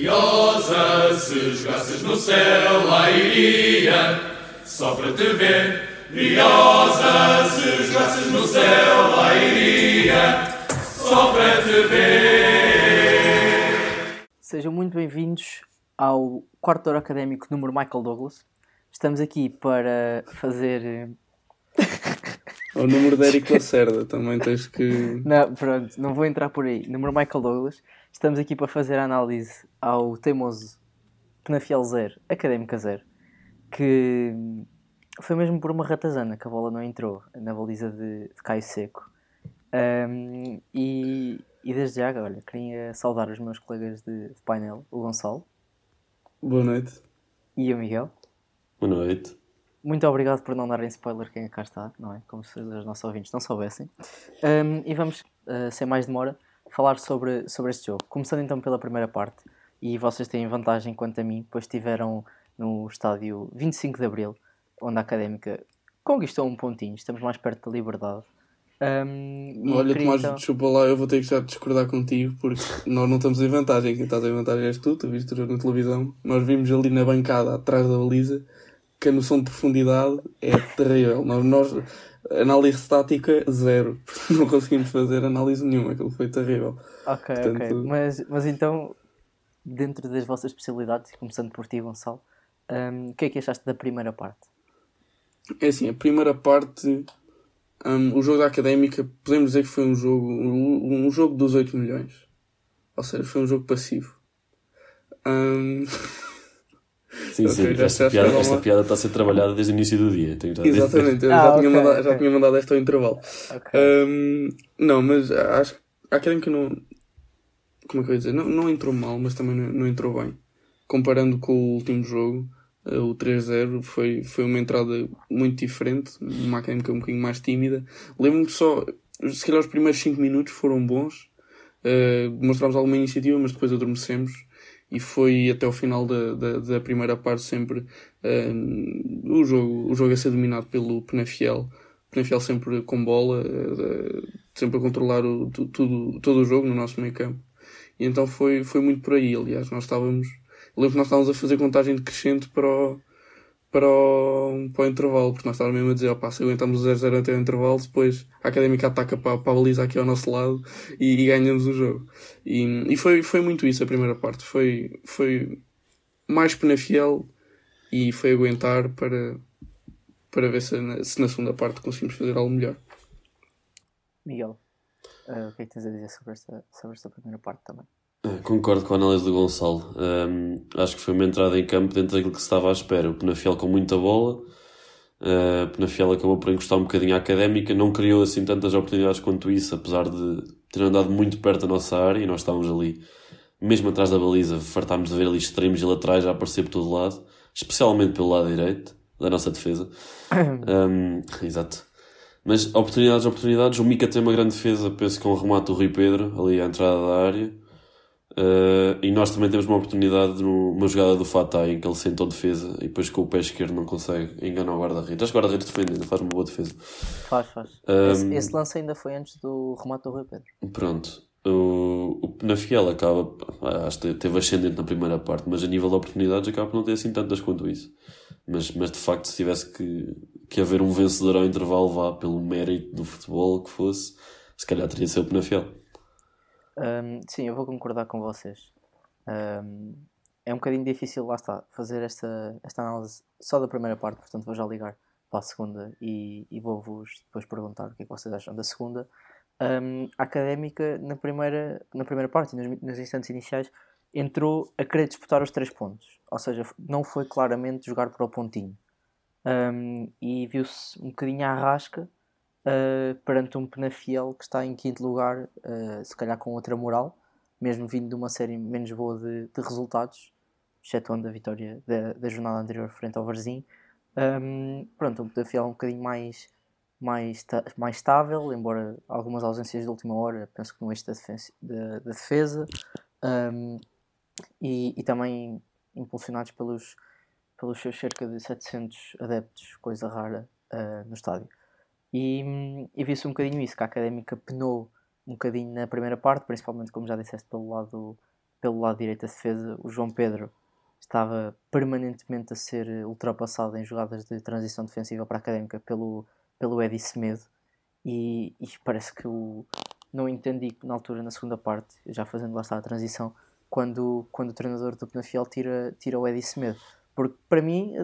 Briosa, se jogasses no céu, lá iria, só para te ver. Briosa, se jogasses no céu, lá iria, só para te ver. Sejam muito bem-vindos ao quarto hora académico número Michael Douglas. Estamos aqui para fazer. O número de Eric Lacerda também tens que. Não, pronto, não vou entrar por aí. Número Michael Douglas. Estamos aqui para fazer a análise ao teimoso Penafiel 0, Académica 0, que foi mesmo por uma ratazana que a bola não entrou na baliza de, de Caio Seco. Um, e, e desde já, olha, queria saudar os meus colegas de, de painel, o Gonçalo Boa noite. e o Miguel. Boa noite. Muito obrigado por não darem spoiler quem cá está, não é? Como se os nossos ouvintes não soubessem. Um, e vamos, uh, sem mais demora, falar sobre, sobre este jogo. Começando então pela primeira parte, e vocês têm vantagem quanto a mim, pois estiveram no estádio 25 de Abril, onde a Académica conquistou um pontinho, estamos mais perto da liberdade. Um, Olha, queria, Tomás, então- desculpa lá, eu vou ter que já discordar contigo porque nós não estamos em vantagem. Quem está em vantagem és tu, tu viste o jogo na televisão. Nós vimos ali na bancada, atrás da baliza, que a noção de profundidade é terrível. Nós, nós análise estática, zero. Não conseguimos fazer análise nenhuma, aquilo foi terrível. Ok, Portanto- ok. Mas, mas então, dentro das vossas especialidades, começando por ti, Gonçalo, um, o que é que achaste da primeira parte? É assim, a primeira parte, hum, o jogo da Académica, podemos dizer que foi um jogo, um, um jogo dos 8 milhões. Ou seja, foi um jogo passivo. Hum, Sim, sim, já- esta, já piada, esta piada está a ser trabalhada desde o início do dia. Já exatamente, eu Ah, já, tinha ok, mandado, já ok. tinha mandado esta ao intervalo. Ok. Hum, não, mas acho que a Académica não. Como é que eu ia dizer? Não, não entrou mal, mas também não, não entrou bem. Comparando com o último jogo, eh, o 3-0 foi, foi uma entrada muito diferente, uma Académica um bocadinho mais tímida. Lembro-me que só, se calhar os primeiros 5 minutos foram bons, eh, mostramos alguma iniciativa, mas depois adormecemos. E foi até o final da, da, da primeira parte sempre eh, o, jogo, o jogo a ser dominado pelo Penafiel. Penafiel sempre com bola, eh, sempre a controlar o, tu- tudo, todo o jogo no nosso meio campo. E então foi, foi muito por aí, aliás. Nós estávamos, lembro que nós estávamos a fazer contagem decrescente para o, para o, para o intervalo, porque nós estávamos mesmo a dizer, opá, se aguentamos o 0-0 até o intervalo, depois a Académica ataca para, para a baliza aqui ao nosso lado e, e ganhamos o jogo. E, e foi, foi muito isso a primeira parte. Foi, foi mais Penafiel e foi aguentar para, para ver se na, se na segunda parte conseguimos fazer algo melhor. Miguel, eh, o que é que tens a dizer sobre esta, sobre esta primeira parte também? Ah, Concordo com a análise do Gonçalo. Hum, acho que foi uma entrada em campo dentro daquilo que se estava à espera. O Penafiel com muita bola. Uh, o Penafiel acabou por encostar um bocadinho à académica. Não criou assim tantas oportunidades quanto isso, apesar de ter andado muito perto da nossa área. E nós estávamos ali, mesmo atrás da baliza, fartámos de ver ali extremos e laterais a aparecer por todo lado. Especialmente pelo lado direito da nossa defesa. Um, exato. Mas oportunidades, oportunidades. O Mica tem uma grande defesa, penso que é um remate do Rui Pedro, ali à entrada da área. Uh, e nós também temos uma oportunidade numa jogada do Fatai em que ele sentou defesa e depois com o pé esquerdo não consegue enganar o guarda-redes. Acho que o guarda-redes defende, ainda faz uma boa defesa. Faz, faz. Um, Esse, esse lance ainda foi antes do remate do Rui Pedro. Pronto. O, o Penafiel acaba, acho que teve ascendente na primeira parte, mas a nível de oportunidades acaba por não ter assim tantas quanto isso. Mas, mas de facto, se tivesse que, que haver um vencedor ao intervalo, vá pelo mérito do futebol que fosse, se calhar teria ser o Penafiel. Um, sim, eu vou concordar com vocês. Um, é um bocadinho difícil, lá está, fazer esta, esta análise só da primeira parte, portanto vou já ligar para a segunda e, e vou-vos depois perguntar o que é que vocês acham da segunda. Um, a académica, na primeira, na primeira parte, nos, nos instantes iniciais, entrou a querer disputar os três pontos, ou seja, não foi claramente jogar para o pontinho. Um, e viu-se um bocadinho à rasca uh, perante um Penafiel que está em quinto lugar, uh, se calhar com outra moral, mesmo vindo de uma série menos boa de, de resultados, excetuando a vitória da, da jornada anterior frente ao Varzim. Um, pronto, um Penafiel um bocadinho mais, mais, mais estável, embora algumas ausências de última hora, penso que no eixo da defensa, da, da defesa, um, e, e também impulsionados pelos, pelos seus cerca de 700 adeptos, coisa rara, uh, no estádio. E, hum, e viu-se um bocadinho isso, que a Académica penou um bocadinho na primeira parte, principalmente, como já disseste, pelo lado pelo lado direito da defesa, o João Pedro estava permanentemente a ser ultrapassado em jogadas de transição defensiva para a académica pelo, pelo Eddie Semedo e, e parece que o, não entendi na altura, na segunda parte, já fazendo lá está a transição, quando, quando o treinador do Penafiel tira, tira o Eddie Semedo. Porque para mim,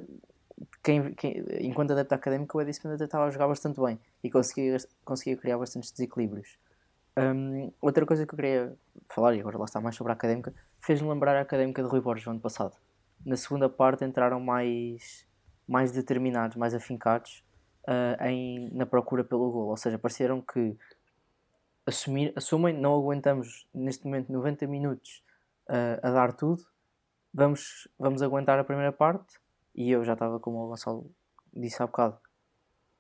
quem, quem, enquanto adepto académico, o Eddie Semedo estava a jogar bastante bem e conseguia, conseguia criar bastantes desequilíbrios. Um, outra coisa que eu queria falar, e agora lá está mais sobre a académica, fez-me lembrar a académica de Rui Borges no ano passado. Na segunda parte entraram mais, mais determinados, mais afincados uh, em, na procura pelo gol. Ou seja, pareceram que assumir, assumem, não aguentamos neste momento 90 minutos uh, a dar tudo, vamos, vamos aguentar a primeira parte. E eu já estava, como o Gonçalo disse há bocado,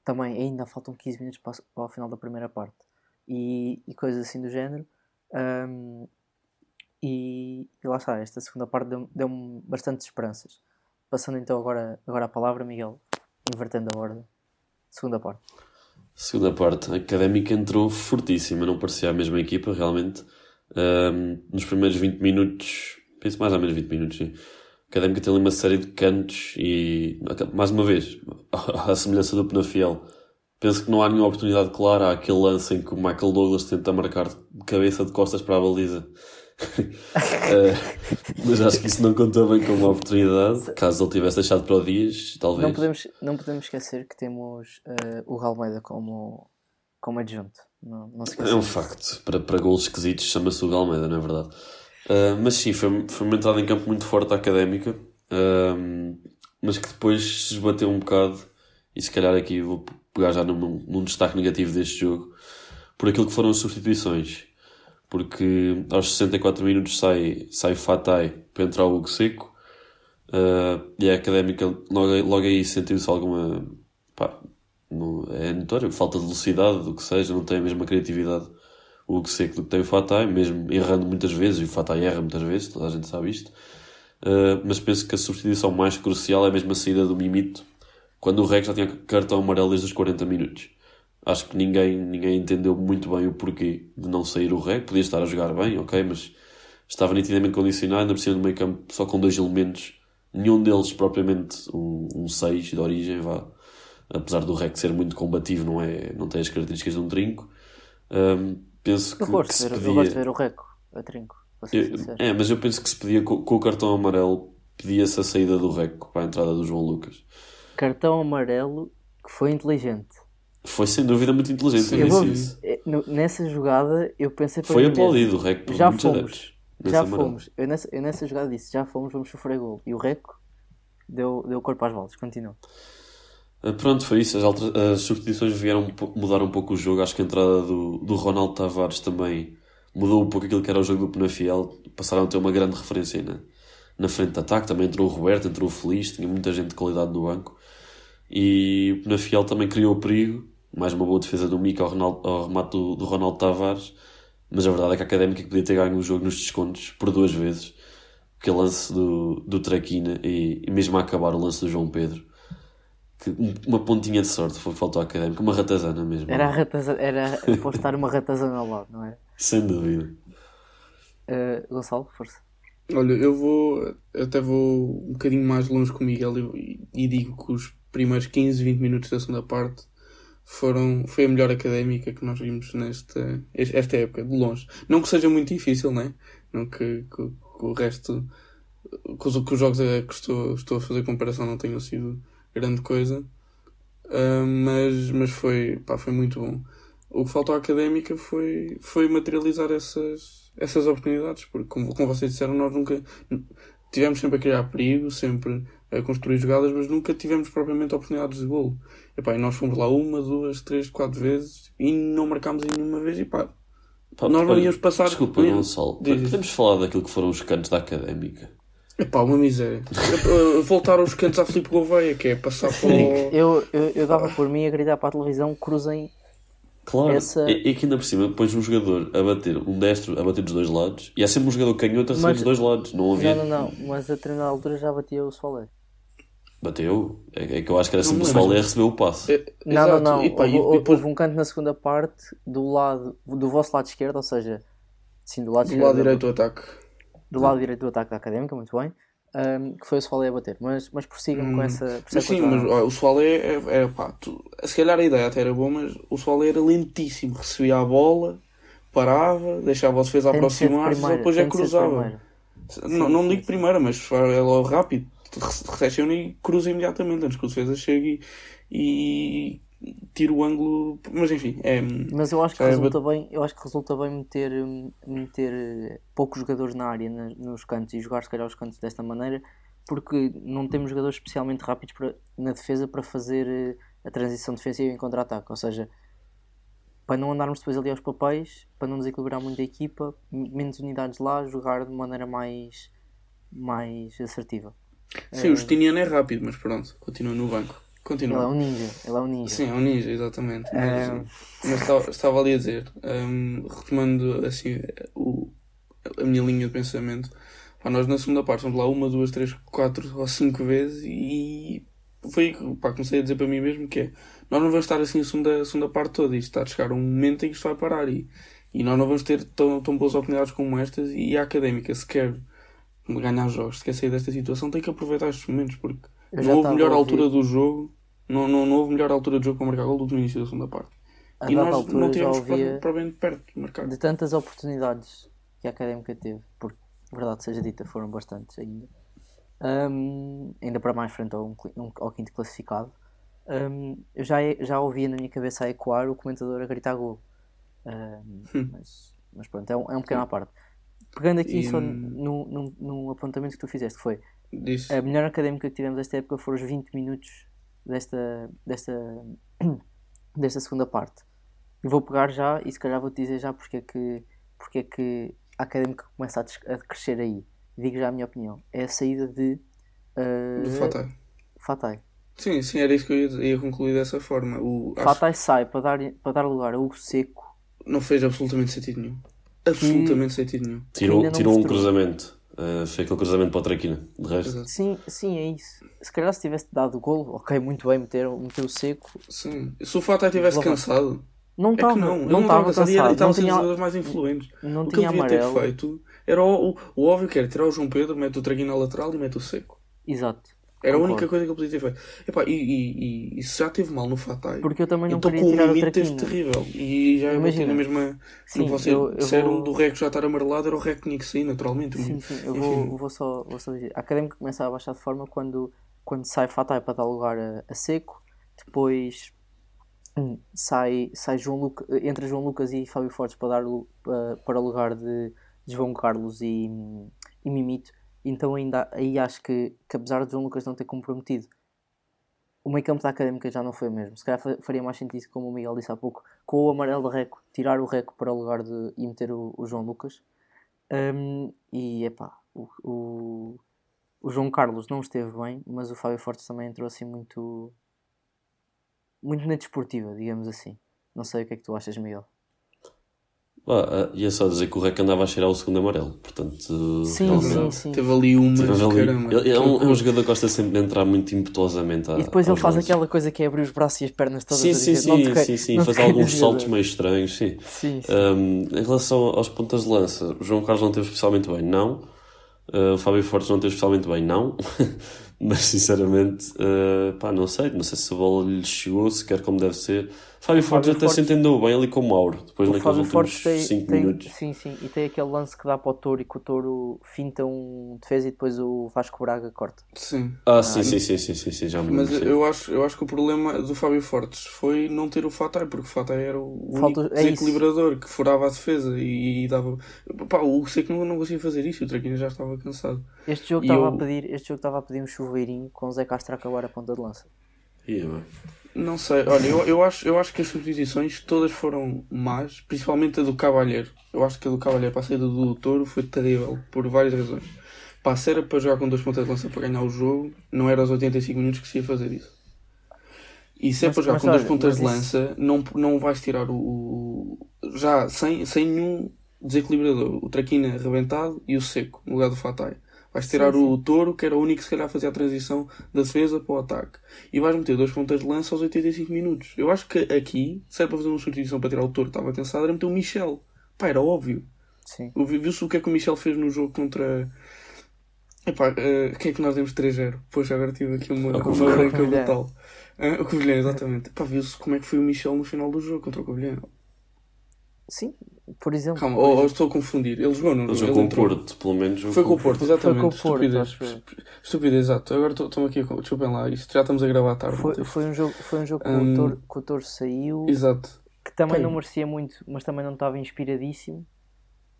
também ainda faltam 15 minutos para, o final da primeira parte. E, e coisas assim do género. Um, e, e, lá está, esta segunda parte deu-me deu bastante esperanças. Passando então agora, agora a palavra, Miguel, invertendo a ordem. Segunda parte. Segunda parte, a Académica entrou fortíssima, não parecia a mesma equipa, realmente. Um, nos primeiros 20 minutos, penso mais ou menos 20 minutos, sim. Académica tem ali uma série de cantos e, mais uma vez, à semelhança do Penafiel, penso que não há nenhuma oportunidade clara. Há aquele lance em que o Michael Douglas tenta marcar de cabeça de costas para a baliza. uh, mas acho que isso não contou bem como uma oportunidade. Caso ele tivesse deixado para o Dias, talvez. Não podemos, não podemos esquecer que temos uh, o Galmeida como, como adjunto. Não, não é um facto. Para, para golos esquisitos chama-se o Galmeida, não é verdade? Uh, mas sim, foi, foi uma entrada em campo muito forte a académica, mas que depois se esbateu um bocado. E se calhar aqui vou pegar já num, num destaque negativo deste jogo, por aquilo que foram as substituições porque aos 64 minutos sai, sai Fatai para entrar o Hugo Seco uh, e a Académica logo, logo aí sentiu-se alguma pá, no, é notório, falta de velocidade do que seja, não tem a mesma criatividade o Seco do que tem o Fatai, mesmo errando muitas vezes, e o Fatai erra muitas vezes, toda a gente sabe isto uh, mas penso que a substituição mais crucial é mesmo a saída do Mimito quando o Rex já tinha cartão amarelo desde os 40 minutos acho que ninguém, ninguém entendeu muito bem o porquê de não sair o rec. Podia estar a jogar bem, ok, mas estava nitidamente condicionado, ainda por do meio campo só com dois elementos, nenhum deles propriamente um 6 um de origem, vá. Apesar do rec ser muito combativo, não, é, não tem as características de um trinco. Um, penso que, eu gosto, que se ver, podia... eu gosto de ver o reco a trinco. Eu, é, mas eu penso que se pedia com, com o cartão amarelo, pedia-se a saída do reco para a entrada do João Lucas. Cartão amarelo que foi inteligente. Foi sem dúvida muito inteligente. Sim, vou, é, nessa jogada eu pensei para Foi aplaudido o Reco por já muitos fomos, adeptos. Já fomos. Eu nessa, eu nessa jogada disse, já fomos, vamos sofrer gol. E o Reco deu, deu corpo às balas. Continua. Uh, pronto, foi isso. As, alter... As substituições vieram mudar um pouco o jogo. Acho que a entrada do, do Ronaldo Tavares também mudou um pouco aquilo que era o jogo do Penafiel. Passaram a ter uma grande referência na, na frente de ataque. Também entrou o Roberto, entrou o Feliz. Tinha muita gente de qualidade no banco. E o Penafiel também criou perigo mais uma boa defesa do Mica ao, ao remate do, do, Ronaldo Tavares, mas a verdade é que a Académica podia ter ganho o jogo nos descontos por duas vezes. Aquele lance do, do Traquina e, e mesmo a acabar o lance do João Pedro. Que uma pontinha de sorte foi faltou à Académica, uma ratazana mesmo. Era, a ratazana, era postar uma ratazana ao lado, não é? Sem dúvida. Uh, Gonçalo, força. Olha, eu vou até vou um bocadinho mais longe com o Miguel e, e digo que os primeiros 15, 20 minutos da segunda parte foram, foi a melhor académica que nós vimos nesta esta época, de longe. Não que seja muito difícil, né? não que, que, que o resto, que os, que os jogos a que estou, estou a fazer comparação não tenham sido grande coisa, uh, mas, mas foi, pá, foi muito bom. O que faltou à académica foi, foi materializar essas, essas oportunidades, porque, como, como vocês disseram, nós nunca tivemos sempre a criar perigo, sempre a construir jogadas, mas nunca tivemos propriamente oportunidades de golo. E, pá, e nós fomos lá uma, duas, três, quatro vezes e não marcámos em nenhuma vez e pá. pá nós não íamos passar. Desculpa, Gonçalo. Podemos falar daquilo que foram os cantos da académica. Epá, uma miséria. Voltar aos cantos à Filipe Gouveia, que é passar por. Eu, eu, eu dava por mim a gritar para a televisão: cruzem Claro, Essa... e, e que ainda por cima pões um jogador a bater, um destro a bater dos dois lados, e há sempre um jogador canhoto a receber dos dois lados, não havia. Não, não, não, mas a determinada altura já batia o Soler. Bateu? É, é, que eu acho que era sempre o Soler a receber o passe. É, não, não, não, e, pá, houve, depois... houve um canto na segunda parte do lado, do vosso lado esquerdo, ou seja, sim, do lado do esquerdo. lado direito do ataque. Do lado direito do ataque da Académica, muito bem, um, que foi o Soalé a bater. Mas, mas prossigam com essa... Hum, Mas sim, mas o Soalé é, é, pá, tu, se calhar a ideia até era boa, mas o Soalé era lentíssimo, recebia a bola, parava, deixava a defesa de de aproximar-se, só primeira, depois de de cruzava. primeira. Não, não sim, digo sim. primeira, mas é logo rápido. Re- Recepciona e cruza imediatamente antes que o defesa chegue e, e tira o ângulo. Mas enfim, é. Mas eu acho que É, resulta bem, eu acho que resulta bem meter, hum, meter eh, poucos jogadores na área nos cantos e jogar se calhar os cantos desta maneira, porque não temos jogadores especialmente rápidos para- na defesa para fazer eh, a transição defensiva em contra-ataque, ou seja, para não andarmos depois ali aos papéis, para não desequilibrar muito a equipa, menos unidades lá, jogar de maneira mais, mais assertiva. Sim, o Justiniano é rápido, mas pronto, continua no banco. Ele é Continua. um ninja, ele é um ninja. Sim, é um ninja, exatamente. Mas, É. mas estava, estava ali a dizer, hum, retomando assim o, a minha linha de pensamento, pá, nós na segunda parte fomos lá uma, duas, três, quatro ou cinco vezes e foi que comecei a dizer para mim mesmo que é nós não vamos estar assim a segunda, a segunda parte toda, isto está a chegar um momento em que isto vai parar e, e nós não vamos ter tão, tão boas oportunidades como estas e a académica se quer ganhar jogos, se quer sair desta situação tem que aproveitar estes momentos porque não houve melhor altura do jogo não, não, não houve melhor altura do jogo para marcar gol do que no início da segunda parte. A e nós altura não tivemos ouvia- para, bem de perto de marcar. de tantas oportunidades que a Académica teve, porque, verdade seja dita, foram bastantes ainda, Hum, ainda para mais frente ao, um um- ao quinto classificado, hum, eu já, já ouvia na minha cabeça a ecoar o comentador a gritar gol. Hum, mas, mas pronto, é um, é um pequeno à parte. Pegando aqui E, só hum, no, no, no apontamento que tu fizeste, que foi disse. a melhor académica que tivemos esta época foram os 20 minutos desta, desta, desta segunda parte. E vou pegar já e se calhar vou-te dizer já porque é que, porque é que a académica começa a, a crescer aí. Digo já a minha opinião. É a saída de uh, do Fatai Fatai. sim, sim, era isso que eu ia, ia concluir dessa forma o, acho Fatai sai para dar, para dar lugar a Hugo Seco. não fez absolutamente sentido nenhum absolutamente sentido nenhum Tirou, tirou um cruzamento. Uh, foi aquele cruzamento para o Traquina. De resto. Sim, sim, é isso. Se calhar se tivesse dado o golo, ok, muito bem, meter, meter o Seco. sim. se o Fatai tivesse Logo- cansado Não é estava, não, ele não estava cansado, e estava não tinha, jogadores mais influentes não o que ele devia ter amarelo. feito era o, o, o óbvio que era tirar o João Pedro, mete o Traguinho na lateral e mete o Seco. Exato. Era a única coisa que ele podia ter feito. Epá, e, e, e, se já teve mal no Fatai, Porque eu também não então queria com tirar o Mimito teve terrível. E já eu bati Imagina. na mesma. Sim, vocês eu- eu disseram vou- do Reco já estar amarelado, era o Reco que tinha que sair naturalmente. Sim, sim, eu vou, vou, só, vou só dizer. A Académica começa a baixar de forma quando, quando sai Fatai para dar lugar a, a Seco, depois hum, sai, sai João Luca, entra João Lucas e Fábio Fortes para dar para, para lugar de, de João Carlos e, e Mimito. Então ainda aí acho que, que apesar de João Lucas não ter comprometido, o meio campo da Académica já não foi o mesmo. Se calhar fa- faria mais sentido, como o Miguel disse há pouco, com o amarelo de Reco, tirar o Reco para o lugar de e meter o, o João Lucas. Um, e epá, o, o, o João Carlos não esteve bem, mas o Fábio Fortes também entrou assim muito muito na desportiva, digamos assim. Não sei o que é que tu achas, Miguel. Ah, ia só dizer que o Rec andava a cheirar o segundo amarelo. Portanto, Sim, realmente, sim, sim. Teve ali uma. teve ali- caramba. ele- é, um, é um jogador que gosta sempre de entrar muito impetuosamente. a- E depois ele faz lances. aquela coisa que é abrir os braços e as pernas todas Sim, a sim, dizer, "Não sim, sim, sim. não Faz alguns saltos jogador." meio estranhos, sim. Sim, sim. Um, em relação aos pontas de lança, o João Carlos não teve especialmente bem, não. Uh, o Fábio Fortes não teve especialmente bem, não. Mas sinceramente, uh, pá, não sei. Não sei se a bola lhe chegou sequer como deve ser. Fábio Fortes até se Fortes- entendeu bem ali com o Mauro, depois O naqueles Fábio últimos Fortes tem, 5 tem- minutos. sim, sim, e tem aquele lance que dá para o Touro e que o Touro finta um defesa e depois o Vasco Braga corta. Sim. Ah, sim, sim, sim, sim, sim, sim, já me Mas eu acho, eu acho que o problema do Fábio Fortes foi não ter o Fatai, porque o Fatai era o Falta- único é desequilibrador que furava a defesa e, e dava. Pá, o Seco não, não conseguia fazer isso, o Traquina já estava cansado. Este jogo E estava eu- a pedir, este jogo estava a pedir um chuveirinho com o Zé Castro a acabar a ponta de lança. Ia, bem. Não sei, olha, eu, eu, acho, eu acho que as substituições todas foram más, principalmente a do Cavalheiro. Eu acho que a do Cavalheiro para a saída do Touro foi terrível, por várias razões. Pá, se era para jogar com dois pontas de lança para ganhar o jogo, não era aos 85 minutos que se ia fazer isso. E se é para jogar com dois olha, pontas de lança, não, não vais tirar o. o- já sem, sem nenhum desequilibrador. O Traquina arrebentado e o Seco no lugar do Fatai. Vais tirar Sim, sim. o Touro, que era o único que se calhar fazia a transição da defesa para o ataque. E vais meter dois pontas de lança aos 85 minutos. Eu acho que aqui, se era para fazer uma substituição para tirar o Touro, estava cansado, era meter o Michel. Pá, era óbvio. Viu-se o que é que o Michel fez no jogo contra. Epá, eh, quem é que nós demos 3-0? Pois agora tive aqui uma, o uma branca brutal. Ah, o Covilhã, exatamente. Epá, viu-se como é que foi o Michel no final do jogo contra o Covilhã. Sim, por exemplo. Calma, por ou, ou exemplo. estou a confundir. Ele jogou, não Ele Ele jogou com o. Porto, pelo menos. Foi com o Porto, exatamente. Foi com o Porto, Estupidez. Estupidez, exato. Agora estou- aqui. Desculpem lá, isto já estamos a gravar tarde. Foi, foi um jogo, foi um jogo que, Hum. o Toro, que o Toro saiu, Exato. que também Sim. não merecia muito, mas também não estava inspiradíssimo.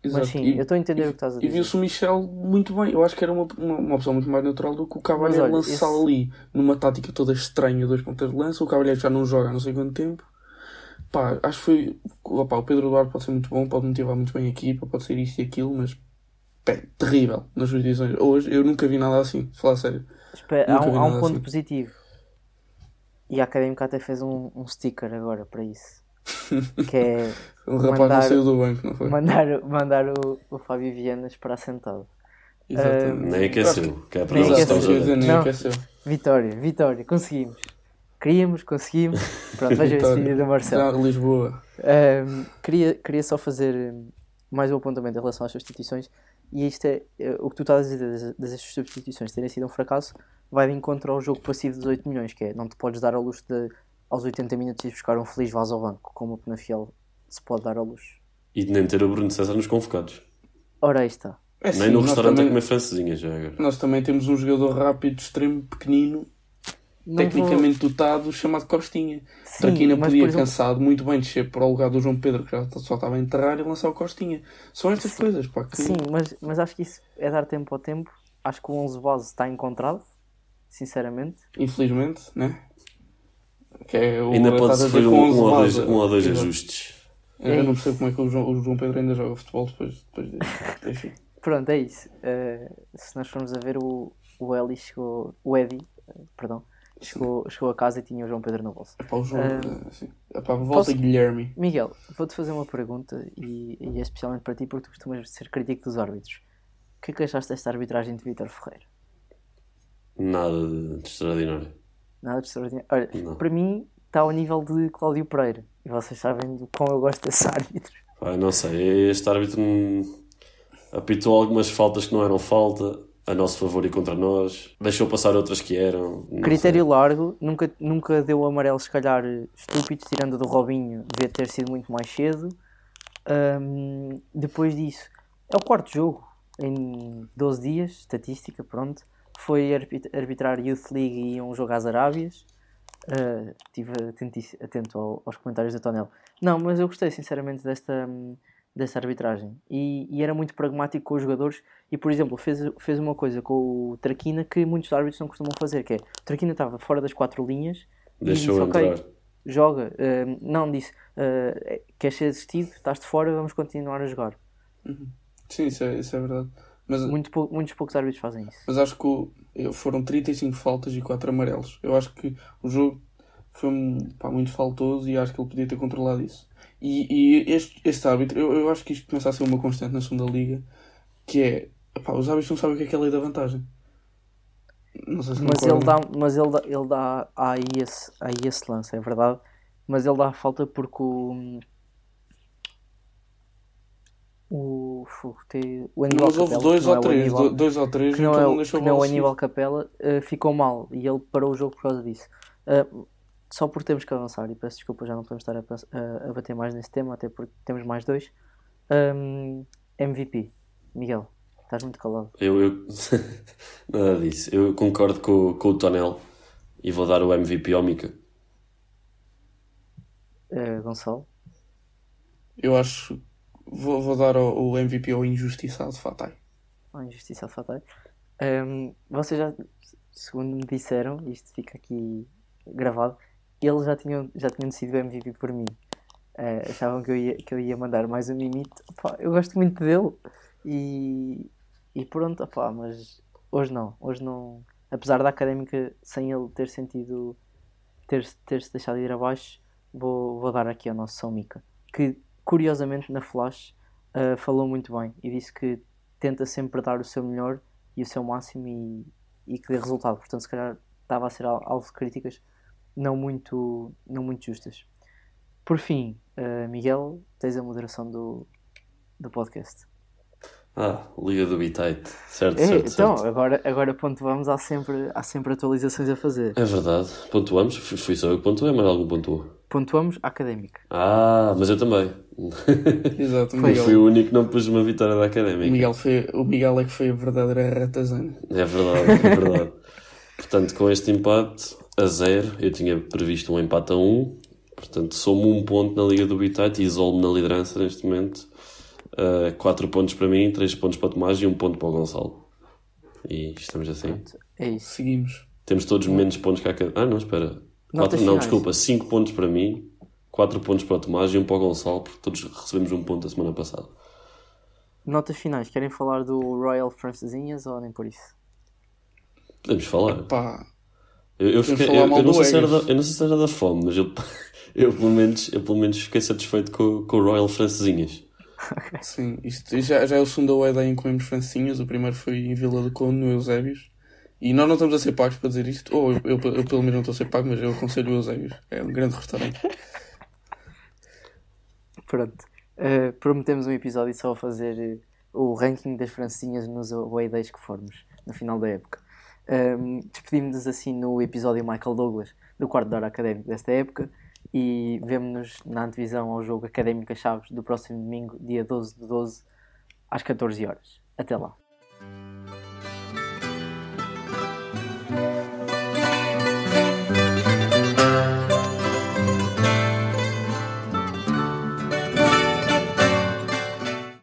exato. Mas sim, E- eu estou a entender e- o que estás a E dizer. viu-se o Michel muito bem. Eu acho que era uma, uma, uma opção muito mais natural do que o Cavalheiro lançar esse- ali numa tática toda estranha, dois pontas de lança. O Cavalheiro já não joga há não sei quanto tempo. Pá, acho que foi. Opá, o Pedro Eduardo pode ser muito bom, pode motivar muito bem a equipa, pode ser isto e aquilo, mas. Pá, terrível nas jurisdições. Hoje eu nunca vi nada assim, falar a sério. Espera, há um, há um ponto assim. positivo. E a Académica até fez um, um sticker agora para isso. Que é O rapaz Mandar- não saiu do banco, não foi? mandar, mandar o, o Fábio Viana esperar sentado. Exatamente. Nem aqueceu, que é para Nem nós aqueceu. Não. aqueceu. Vitória, vitória, conseguimos. Queríamos, conseguimos. Pronto, vejam esse Vitória. vídeo do Marcelo. Já, Lisboa. Ahm, queria, queria só fazer hum, mais um apontamento em relação às substituições. E isto é eh, o que tu estás a dizer das, das substituições terem sido um fracasso. Vai de encontro ao jogo passivo dos 8 milhões, que é não te podes dar ao luxo de aos 80 minutos ir buscar um feliz vaso ao banco, como o Penafiel se pode dar ao luxo. E nem ter o Bruno César nos convocados. Ora, aí está. É Nem sim, no restaurante também- a comer francesinhas já agora. Nós também temos um jogador rápido, extremo, pequenino, Não tecnicamente dotado, chamado Costinha. Sim, Traquina mas, podia exemplo- cansado muito bem descer para o lugar do João Pedro, que já só estava a enterrar, e lançar o Costinha. São estas coisas, pá. Que... Sim, mas, mas acho que isso é dar tempo ao tempo. Acho que o 11 base está encontrado, sinceramente. Infelizmente, né? Que é o Ainda pode com um, 11 um ou dois, um ou dois ajustes. Eu É não isso. percebo como é que o João, o João Pedro ainda joga futebol depois, depois disso. Enfim. Pronto, é isso. Uh, se nós formos a ver, o, o Eli chegou. O Eddie, uh, perdão, chegou, chegou a casa e tinha o João Pedro no bolso. Epá, o João, Ah, assim. Epá, volta posso- Guilherme. Miguel, vou-te fazer uma pergunta e, e é especialmente para ti porque tu costumas ser crítico dos árbitros. O que é que achaste desta arbitragem de Vítor Ferreira? Nada de, extraordinário. Nada de extraordinário. Olha, Não. para mim está ao nível de Cláudio Pereira. E vocês sabem do quão eu gosto desse árbitro. Pá, não sei, este árbitro hum, apitou algumas faltas que não eram falta, a nosso favor e contra nós, deixou passar outras que eram. Critério sei. largo, nunca, nunca deu amarelo, se calhar estúpido, tirando do Robinho, devia ter sido muito mais cedo. Ahm, depois disso, é o quarto jogo em 12 dias, estatística, pronto. Foi arbit- arbitrar Youth League e um jogo às Arábias. Ah, Estive atento ao- aos comentários do Tonel. Não, mas eu gostei sinceramente desta, hum, desta arbitragem. E, e era muito pragmático com os jogadores. E, por exemplo, fez, fez uma coisa com o Traquina que muitos árbitros não costumam fazer, que é o Traquina estava fora das quatro linhas e Deixou disse, ok, joga. Hum, não, disse, uh, queres ser assistido, estás de fora, vamos continuar a jogar. Sim, isso é, isso é verdade. Mas, Muito pou- muitos poucos árbitros fazem isso. mas acho que o- foram 35 faltas e 4 amarelos. Eu acho que o jogo foi pá, muito faltoso e acho que ele podia ter controlado isso. E, e este, este árbitro, eu, eu acho que isto começa a ser uma constante na segunda liga, que é, pá, os árbitros não sabem o que é que é a lei da vantagem. Não sei se Mas ele dá, mas ele dá, ele dá aí, esse, aí esse lance, é verdade. Mas ele dá falta porque o. O. o Aníbal Mas houve Capela, dois ou é três, Aníbal- do- dois ou três que não que é, não deixou que a não é o. Aníbal Capela, eh, ficou mal e ele parou o jogo por causa disso. Eh, só porque temos que avançar e peço desculpa, já não podemos estar a, a- a bater mais nesse tema, até porque temos mais dois. Ahm, MVP, Miguel, estás muito calado. Eu, eu... Nada disso. Eu concordo com, com o Tonel e vou dar o MVP ao Mica. Eh, Gonçalo, Eu acho. Vou, vou dar o, o MVP ao injustiçado Fatai. a injustiça ao Fatay. Ahm, vocês já, segundo me disseram, isto fica aqui gravado, eles já tinham, já tinham decidido o MVP por mim. Eh, achavam que eu, ia, que eu ia mandar mais um mimito. Pá, eu gosto muito dele e, e pronto, opá, mas hoje não. Hoje não. Apesar da académica, sem ele ter sentido ter, ter-se deixado ir abaixo, vou, vou dar aqui ao nosso São Mica, que curiosamente na Flash ah, falou muito bem e disse que tenta sempre dar o seu melhor e o seu máximo e, e que dê resultado. Portanto, se calhar estava a ser al- alvo de críticas não muito, não muito justas. Por fim, ah, Miguel, tens a moderação do, do podcast. Ah, Liga do Bitite. Certo, É, certo, então, certo. agora, agora pontuamos, há sempre, há sempre atualizações a fazer. É verdade. Pontuamos. Fui só eu que pontuei, mas algum pontuou. Pontuamos a académica. Ah, mas eu também. Exato, o. Miguel, Fui o único que não pus uma vitória da o Académica. Miguel, foi, o Miguel é que foi a verdadeira ratazana. É verdade, é verdade. Portanto, com este empate a zero, eu tinha previsto um empate a um. Portanto, somo um ponto na Liga do Bitite e isolo-me na liderança neste momento. Uh, quatro pontos para mim, três pontos para o Tomás e um ponto para o Gonçalo. E estamos assim. É isso. Seguimos. Temos todos menos pontos que a Académica. Ah, não, espera. Quatro, não, desculpa. Cinco pontos para mim, quatro pontos para o Tomás e um para o Gonçalo, porque todos recebemos um ponto a semana passada. Notas finais, querem falar do Royal Francesinhas ou nem por isso? Podemos falar. Pá, Eu, eu, fiquei- eu- eu não sei se era da, eu não sei se era da fome, mas eu, eu, pelo menos, eu pelo menos fiquei satisfeito com, com o Royal Francesinhas. sim, isto já, já é o segundo away em que comemos francinhas. O primeiro foi em Vila do Conde, no Eusébios. E nós não estamos a ser pagos para dizer isto. Ou eu, eu, eu pelo menos não estou a ser pago, mas eu aconselho o Eusébios. É um grande restaurante. Pronto. Uh, prometemos um episódio só a fazer uh, o ranking das francesinhas nos away days que formos no final da época. Um, Despedimos-nos assim no episódio Michael Douglas do quarto da hora académico desta época e vemo-nos na antevisão ao jogo Académica Chaves do próximo domingo, dia 12 de 12, às 14 horas. Até lá.